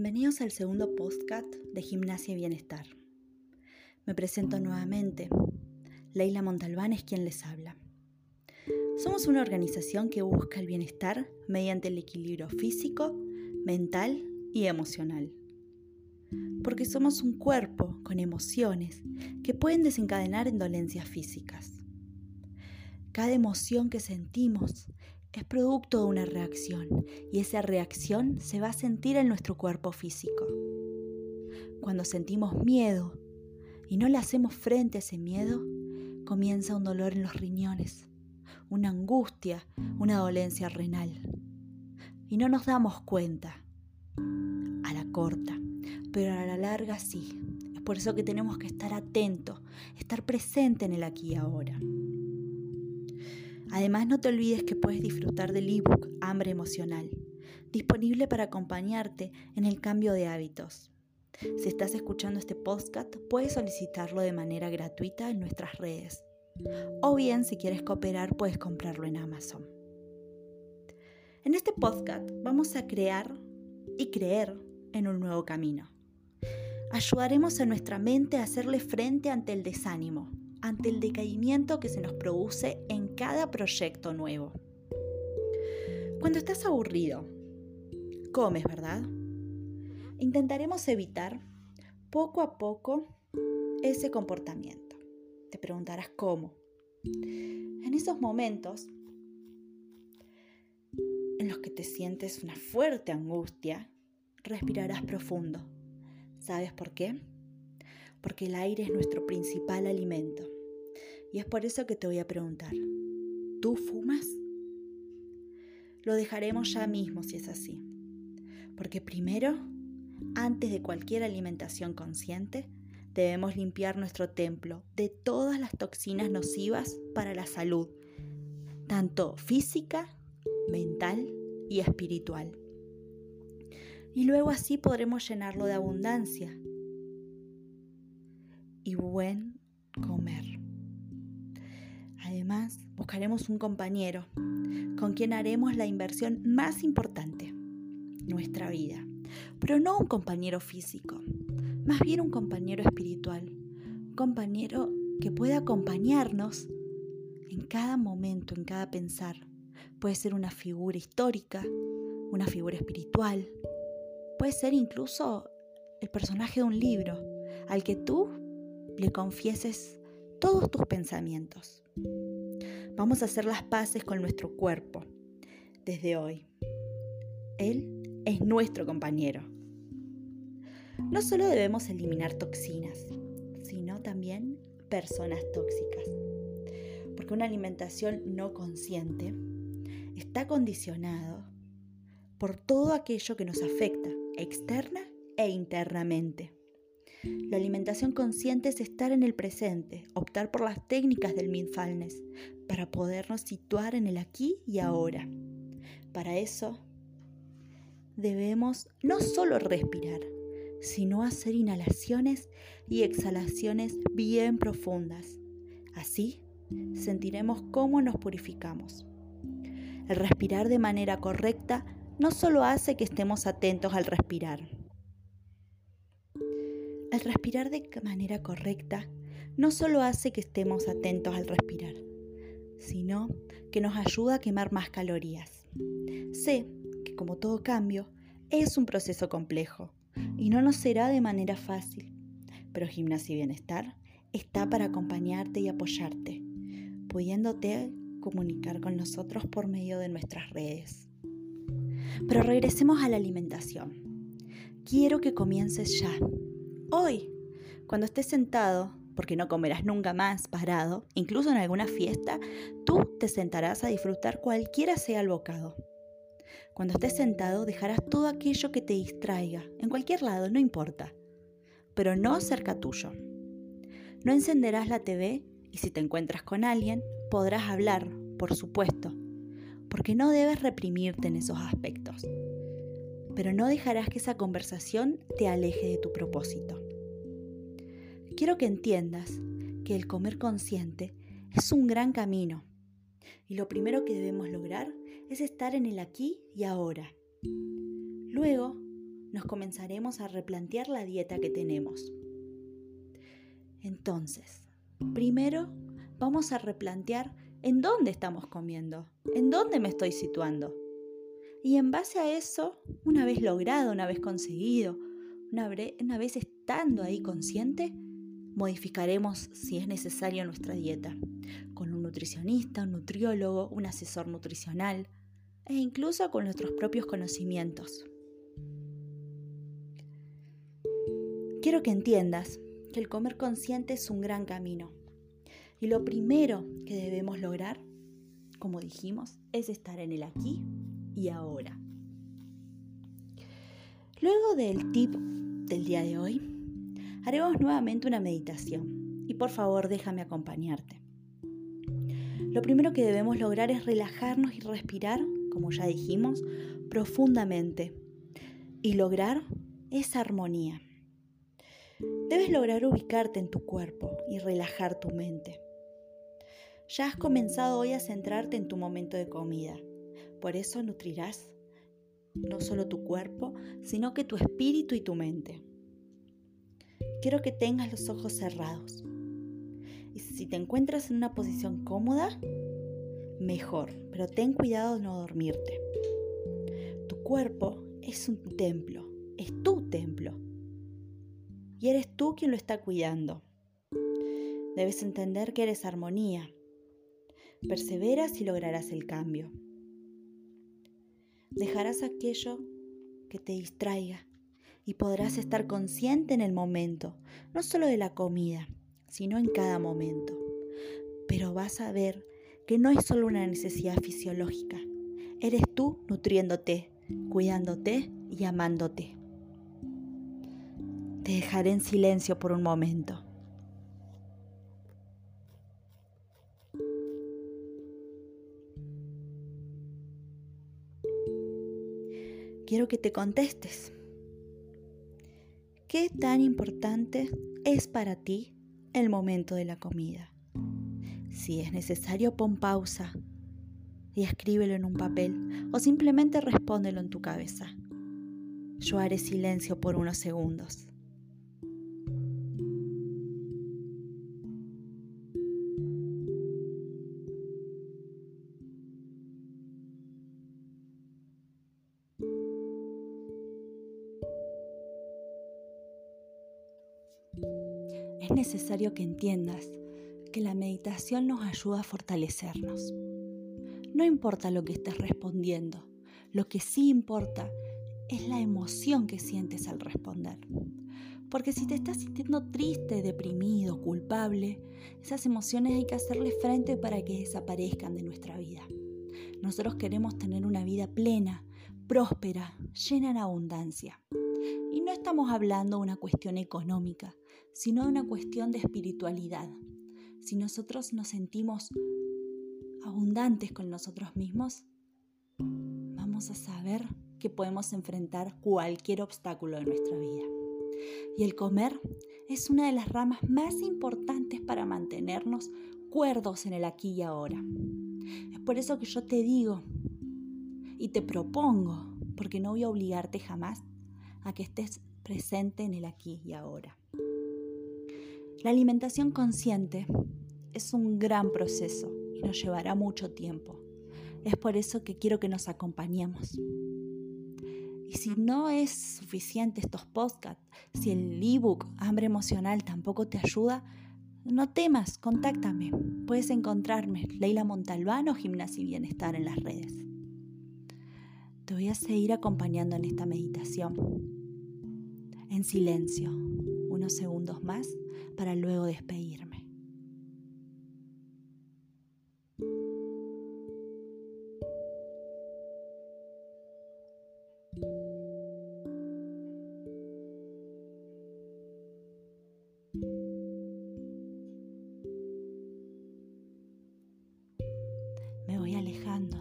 Bienvenidos al segundo podcast de Gimnasia y Bienestar. Me presento nuevamente. Leila Montalbán es quien les habla. Somos una organización que busca el bienestar mediante el equilibrio físico, mental y emocional. Porque somos un cuerpo con emociones que pueden desencadenar en dolencias físicas. Cada emoción que sentimos es producto de una reacción y esa reacción se va a sentir en nuestro cuerpo físico. Cuando sentimos miedo y no le hacemos frente a ese miedo, comienza un dolor en los riñones, una angustia, una dolencia renal. Y no nos damos cuenta a la corta, pero a la larga sí. Es por eso que tenemos que estar atentos, estar presente en el aquí y ahora. Además, no te olvides que puedes disfrutar del ebook Hambre Emocional, disponible para acompañarte en el cambio de hábitos. Si estás escuchando este podcast, puedes solicitarlo de manera gratuita en nuestras redes. O bien, si quieres cooperar, puedes comprarlo en Amazon. En este podcast vamos a crear y creer en un nuevo camino. Ayudaremos a nuestra mente a hacerle frente ante el desánimo, ante el decaimiento que se nos produce en cada proyecto nuevo. Cuando estás aburrido, comes, ¿verdad? Intentaremos evitar poco a poco ese comportamiento. Te preguntarás cómo. En esos momentos en los que te sientes una fuerte angustia, respirarás profundo. ¿Sabes por qué? porque el aire es nuestro principal alimento. Y es por eso que te voy a preguntar, ¿tú fumas? Lo dejaremos ya mismo si es así. Porque primero, antes de cualquier alimentación consciente, debemos limpiar nuestro templo de todas las toxinas nocivas para la salud, tanto física, mental y espiritual. Y luego así podremos llenarlo de abundancia, y buen comer. Además, buscaremos un compañero con quien haremos la inversión más importante, nuestra vida. Pero no un compañero físico, más bien un compañero espiritual, un compañero que pueda acompañarnos en cada momento, en cada pensar. Puede ser una figura histórica, una figura espiritual, puede ser incluso el personaje de un libro al que tú le confieses todos tus pensamientos. Vamos a hacer las paces con nuestro cuerpo desde hoy. Él es nuestro compañero. No solo debemos eliminar toxinas, sino también personas tóxicas. Porque una alimentación no consciente está condicionado por todo aquello que nos afecta externa e internamente. La alimentación consciente es estar en el presente, optar por las técnicas del mindfulness para podernos situar en el aquí y ahora. Para eso debemos no solo respirar, sino hacer inhalaciones y exhalaciones bien profundas. Así sentiremos cómo nos purificamos. El respirar de manera correcta no solo hace que estemos atentos al respirar, el respirar de manera correcta no solo hace que estemos atentos al respirar, sino que nos ayuda a quemar más calorías. Sé que como todo cambio, es un proceso complejo y no nos será de manera fácil, pero Gimnasia y Bienestar está para acompañarte y apoyarte, pudiéndote comunicar con nosotros por medio de nuestras redes. Pero regresemos a la alimentación. Quiero que comiences ya Hoy, cuando estés sentado, porque no comerás nunca más parado, incluso en alguna fiesta, tú te sentarás a disfrutar cualquiera sea el bocado. Cuando estés sentado dejarás todo aquello que te distraiga, en cualquier lado, no importa, pero no cerca tuyo. No encenderás la TV y si te encuentras con alguien, podrás hablar, por supuesto, porque no debes reprimirte en esos aspectos pero no dejarás que esa conversación te aleje de tu propósito. Quiero que entiendas que el comer consciente es un gran camino y lo primero que debemos lograr es estar en el aquí y ahora. Luego nos comenzaremos a replantear la dieta que tenemos. Entonces, primero vamos a replantear en dónde estamos comiendo, en dónde me estoy situando. Y en base a eso, una vez logrado, una vez conseguido, una, vez estando ahí consciente, modificaremos si es necesario nuestra dieta, con un nutricionista, un nutriólogo, un asesor nutricional e incluso con nuestros propios conocimientos. Quiero que entiendas que el comer consciente es un gran camino y lo primero que debemos lograr, como dijimos, es estar en el aquí y ahora. Luego del tip del día de hoy, haremos nuevamente una meditación y por favor déjame acompañarte. Lo primero que debemos lograr es relajarnos y respirar, como ya dijimos, profundamente y lograr esa armonía. Debes lograr ubicarte en tu cuerpo y relajar tu mente. Ya has comenzado hoy a centrarte en tu momento de comida. Por eso nutrirás no solo tu cuerpo, sino que tu espíritu y tu mente quiero que tengas los ojos cerrados. Y si te encuentras en una posición cómoda, mejor, pero ten cuidado de no dormirte. Tu cuerpo es un templo, es tu templo. Y eres tú quien lo está cuidando. Debes entender que eres armonía. Perseveras y lograrás el cambio. Dejarás aquello que te distraiga y podrás estar consciente en el momento, no solo de la comida, sino en cada momento. Pero vas a ver que no es solo una necesidad fisiológica, eres tú nutriéndote, cuidándote y amándote. Te dejaré en silencio por un momento. Quiero que te contestes. ¿Qué tan importante es para ti el momento de la comida? Si es necesario, pon pausa y escríbelo en un papel o simplemente respóndelo en tu cabeza. Yo haré silencio por unos segundos. Es necesario que entiendas que la meditación nos ayuda a fortalecernos. No importa lo que estés respondiendo, lo que sí importa es la emoción que sientes al responder. Porque si te estás sintiendo triste, deprimido, culpable, esas emociones hay que hacerle frente para que desaparezcan de nuestra vida. Nosotros queremos tener una vida plena, próspera, llena de abundancia. Y no estamos hablando de una cuestión económica, sino una cuestión de espiritualidad. Si nosotros nos sentimos abundantes con nosotros mismos, vamos a saber que podemos enfrentar cualquier obstáculo de nuestra vida. Y el comer es una de las ramas más importantes para mantenernos cuerdos en el aquí y ahora. Es por eso que yo te digo y te propongo, porque no voy a obligarte jamás a que estés presente en el aquí y ahora. La alimentación consciente es un gran proceso y nos llevará mucho tiempo. Es por eso que quiero que nos acompañemos. Y si no es suficiente estos podcasts, si el ebook Hambre Emocional tampoco te ayuda, no temas, contáctame. Puedes encontrarme, Leila Montalbano, Gimnasia y Bienestar en las redes. Te voy a seguir acompañando en esta meditación. En silencio, segundos más para luego despedirme. Me voy alejando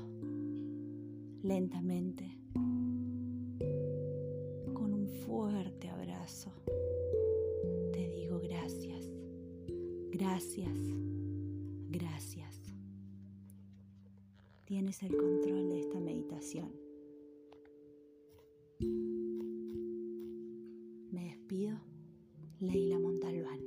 lentamente con un fuerte abrazo. Gracias, gracias. Tienes el control de esta meditación. Me despido, Leila Montalbán.